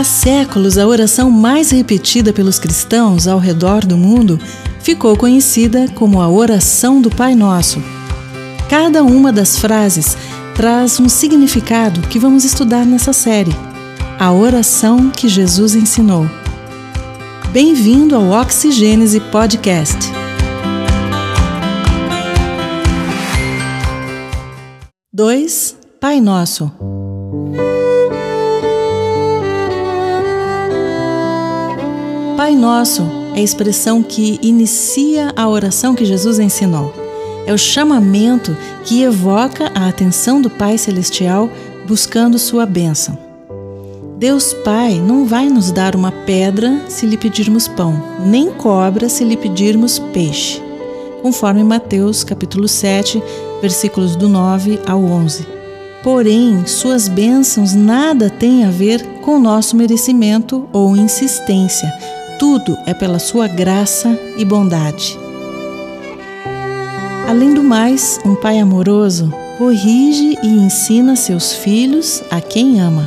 Há séculos, a oração mais repetida pelos cristãos ao redor do mundo ficou conhecida como a oração do Pai Nosso. Cada uma das frases traz um significado que vamos estudar nessa série, a oração que Jesus ensinou. Bem-vindo ao Oxigênese Podcast. Dois, Pai Nosso. Pai Nosso é a expressão que inicia a oração que Jesus ensinou. É o chamamento que evoca a atenção do Pai Celestial buscando sua bênção. Deus Pai não vai nos dar uma pedra se lhe pedirmos pão, nem cobra se lhe pedirmos peixe, conforme Mateus capítulo 7, versículos do 9 ao 11. Porém, suas bênçãos nada têm a ver com nosso merecimento ou insistência. Tudo é pela sua graça e bondade. Além do mais, um pai amoroso corrige e ensina seus filhos a quem ama.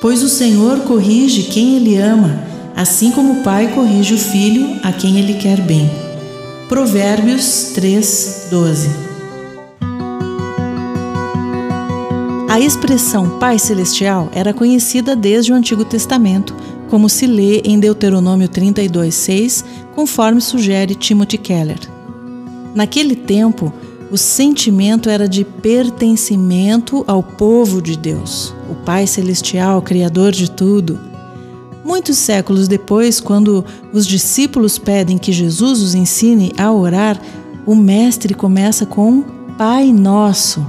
Pois o Senhor corrige quem ele ama, assim como o pai corrige o filho a quem ele quer bem. Provérbios 3, 12. A expressão Pai Celestial era conhecida desde o Antigo Testamento, como se lê em Deuteronômio 32, 6, conforme sugere Timothy Keller. Naquele tempo, o sentimento era de pertencimento ao povo de Deus, o Pai Celestial, Criador de tudo. Muitos séculos depois, quando os discípulos pedem que Jesus os ensine a orar, o Mestre começa com Pai Nosso.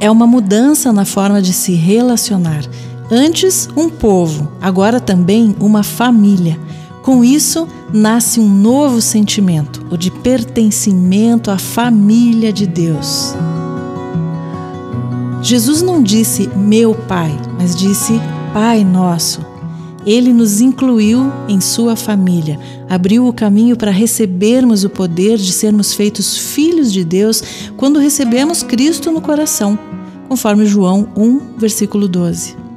É uma mudança na forma de se relacionar. Antes, um povo, agora também uma família. Com isso, nasce um novo sentimento, o de pertencimento à família de Deus. Jesus não disse meu Pai, mas disse Pai Nosso. Ele nos incluiu em sua família, abriu o caminho para recebermos o poder de sermos feitos filhos de Deus quando recebemos Cristo no coração, conforme João 1, versículo 12.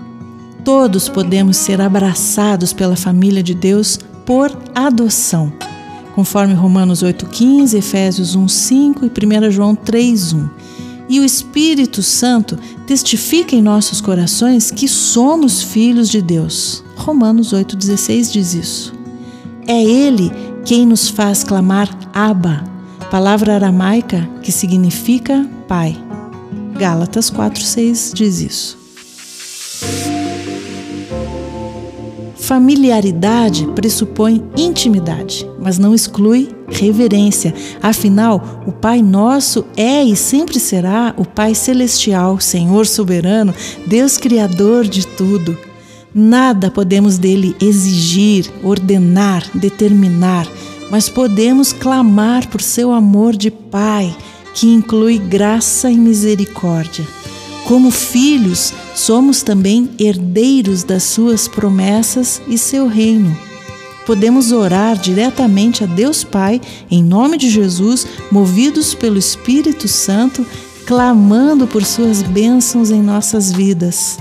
Todos podemos ser abraçados pela família de Deus por adoção, conforme Romanos 8,15, Efésios 1,5 e 1 João 3,1. E o Espírito Santo testifica em nossos corações que somos filhos de Deus. Romanos 8,16 diz isso. É Ele quem nos faz clamar Abba, palavra aramaica que significa Pai. Gálatas 4,6 diz isso. Familiaridade pressupõe intimidade, mas não exclui reverência. Afinal, o Pai Nosso é e sempre será o Pai Celestial, Senhor soberano, Deus Criador de tudo. Nada podemos dele exigir, ordenar, determinar, mas podemos clamar por seu amor de Pai, que inclui graça e misericórdia. Como filhos, somos também herdeiros das suas promessas e seu reino. Podemos orar diretamente a Deus Pai, em nome de Jesus, movidos pelo Espírito Santo, clamando por suas bênçãos em nossas vidas.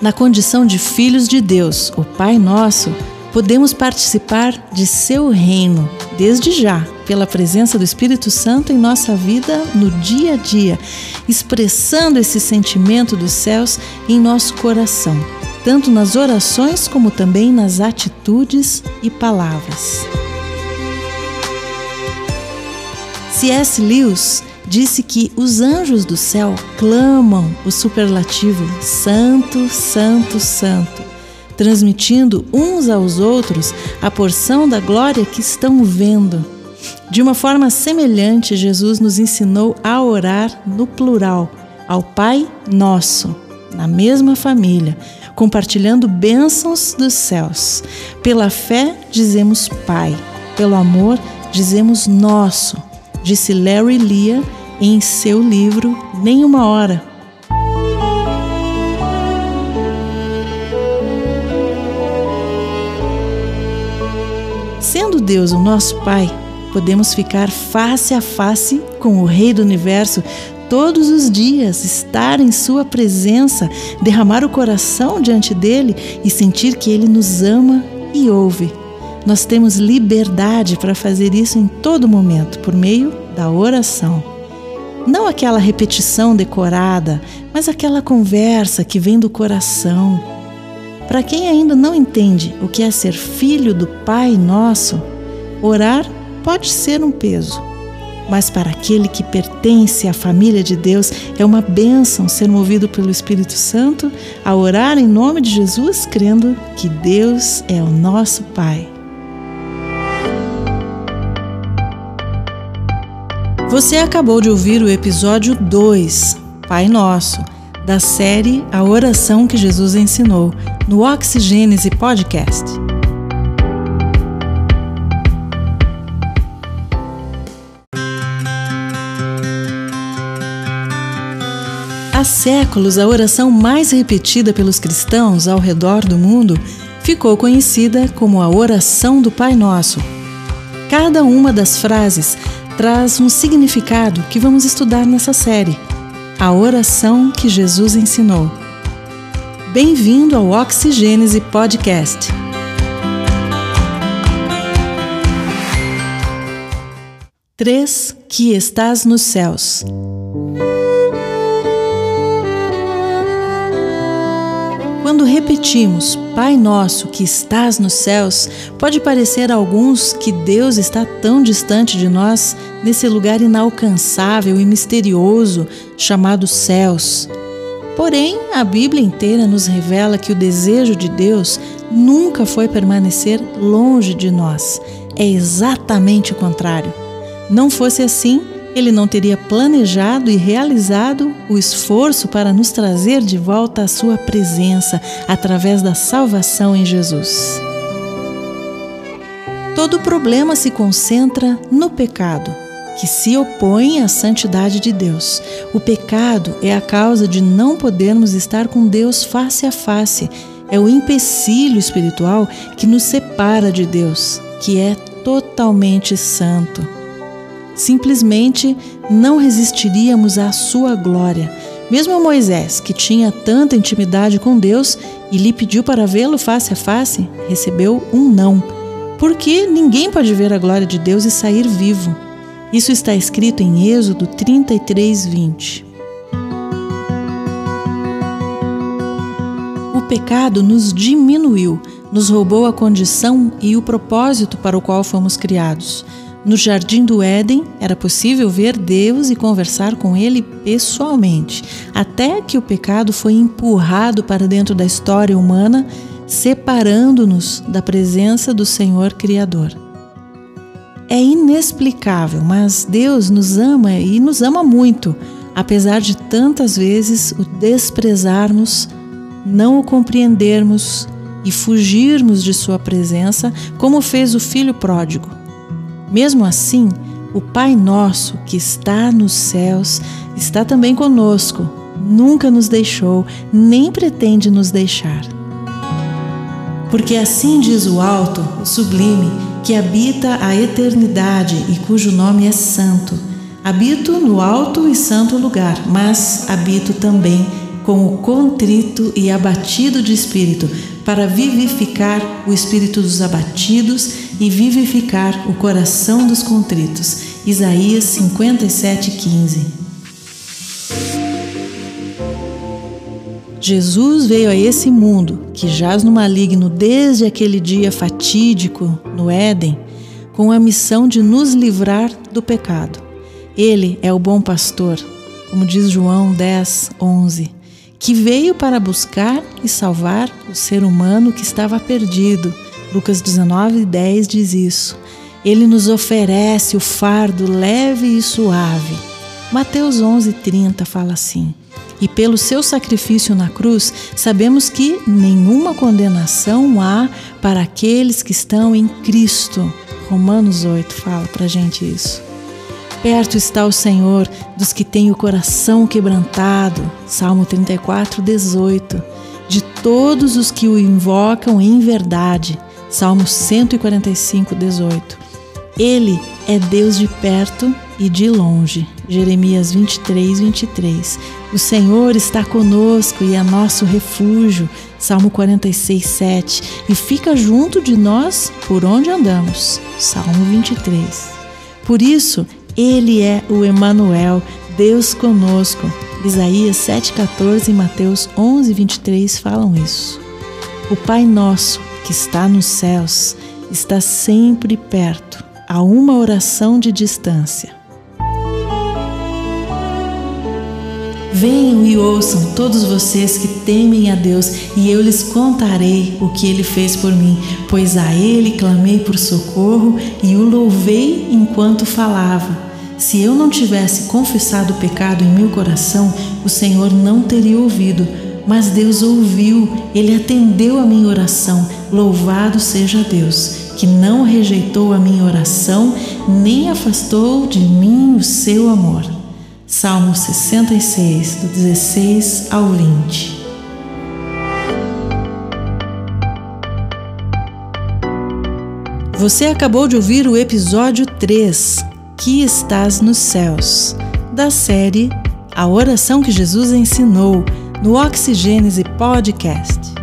Na condição de filhos de Deus, o Pai Nosso, podemos participar de seu reino desde já, pela presença do Espírito Santo em nossa vida no dia a dia, expressando esse sentimento dos céus em nosso coração, tanto nas orações como também nas atitudes e palavras. C.S. Lewis disse que os anjos do céu clamam o superlativo Santo, Santo, Santo transmitindo uns aos outros a porção da glória que estão vendo. De uma forma semelhante, Jesus nos ensinou a orar no plural, ao Pai Nosso, na mesma família, compartilhando bênçãos dos céus. Pela fé, dizemos Pai, pelo amor, dizemos Nosso, disse Larry Lia em seu livro Nenhuma Hora Sendo Deus o nosso Pai, podemos ficar face a face com o Rei do Universo todos os dias estar em Sua presença, derramar o coração diante dele e sentir que Ele nos ama e ouve. Nós temos liberdade para fazer isso em todo momento, por meio da oração. Não aquela repetição decorada, mas aquela conversa que vem do coração. Para quem ainda não entende o que é ser filho do Pai Nosso, orar pode ser um peso mas para aquele que pertence à família de Deus é uma bênção ser movido pelo Espírito Santo a orar em nome de Jesus, crendo que Deus é o nosso Pai. Você acabou de ouvir o episódio 2, Pai Nosso, da série A Oração que Jesus Ensinou, no Oxigênese Podcast. Há séculos, a oração mais repetida pelos cristãos ao redor do mundo ficou conhecida como a oração do Pai Nosso. Cada uma das frases traz um significado que vamos estudar nessa série. A oração que Jesus ensinou. Bem-vindo ao Oxigênese Podcast. Três que estás nos céus. Quando repetimos Pai Nosso que estás nos céus, pode parecer a alguns que Deus está tão distante de nós, nesse lugar inalcançável e misterioso chamado céus. Porém, a Bíblia inteira nos revela que o desejo de Deus nunca foi permanecer longe de nós. É exatamente o contrário. Não fosse assim, ele não teria planejado e realizado o esforço para nos trazer de volta à Sua presença através da salvação em Jesus. Todo problema se concentra no pecado, que se opõe à santidade de Deus. O pecado é a causa de não podermos estar com Deus face a face. É o empecilho espiritual que nos separa de Deus, que é totalmente santo simplesmente não resistiríamos à sua glória. Mesmo Moisés, que tinha tanta intimidade com Deus e lhe pediu para vê-lo face a face, recebeu um não, porque ninguém pode ver a glória de Deus e sair vivo. Isso está escrito em Êxodo 33, 20. O pecado nos diminuiu, nos roubou a condição e o propósito para o qual fomos criados. No jardim do Éden, era possível ver Deus e conversar com ele pessoalmente, até que o pecado foi empurrado para dentro da história humana, separando-nos da presença do Senhor Criador. É inexplicável, mas Deus nos ama e nos ama muito, apesar de tantas vezes o desprezarmos, não o compreendermos e fugirmos de Sua presença, como fez o filho pródigo. Mesmo assim, o Pai Nosso que está nos céus está também conosco, nunca nos deixou, nem pretende nos deixar. Porque assim diz o Alto, o Sublime, que habita a eternidade e cujo nome é Santo. Habito no alto e santo lugar, mas habito também com o contrito e abatido de espírito, para vivificar o espírito dos abatidos e vivificar o coração dos contritos. Isaías 57:15. Jesus veio a esse mundo que jaz no maligno desde aquele dia fatídico no Éden, com a missão de nos livrar do pecado. Ele é o bom pastor, como diz João 10, 11, que veio para buscar e salvar o ser humano que estava perdido Lucas 19, 10 diz isso. Ele nos oferece o fardo leve e suave. Mateus 11, 30 fala assim. E pelo seu sacrifício na cruz, sabemos que nenhuma condenação há para aqueles que estão em Cristo. Romanos 8 fala para gente isso. Perto está o Senhor dos que têm o coração quebrantado. Salmo 34, 18. De todos os que o invocam em verdade. Salmo 145, 18. Ele é Deus de perto e de longe. Jeremias 23, 23. O Senhor está conosco e é nosso refúgio. Salmo 46, 7. E fica junto de nós por onde andamos. Salmo 23. Por isso, Ele é o Emanuel, Deus conosco. Isaías 7,14 e Mateus 11, 23 falam isso. O Pai Nosso, que está nos céus, está sempre perto, a uma oração de distância. Venham e ouçam todos vocês que temem a Deus, e eu lhes contarei o que ele fez por mim, pois a ele clamei por socorro e o louvei enquanto falava. Se eu não tivesse confessado o pecado em meu coração, o Senhor não teria ouvido. Mas Deus ouviu, Ele atendeu a minha oração. Louvado seja Deus, que não rejeitou a minha oração, nem afastou de mim o seu amor. Salmo 66, do 16 ao 20. Você acabou de ouvir o episódio 3 que estás nos céus, da série A Oração que Jesus Ensinou, no Oxigênese Podcast.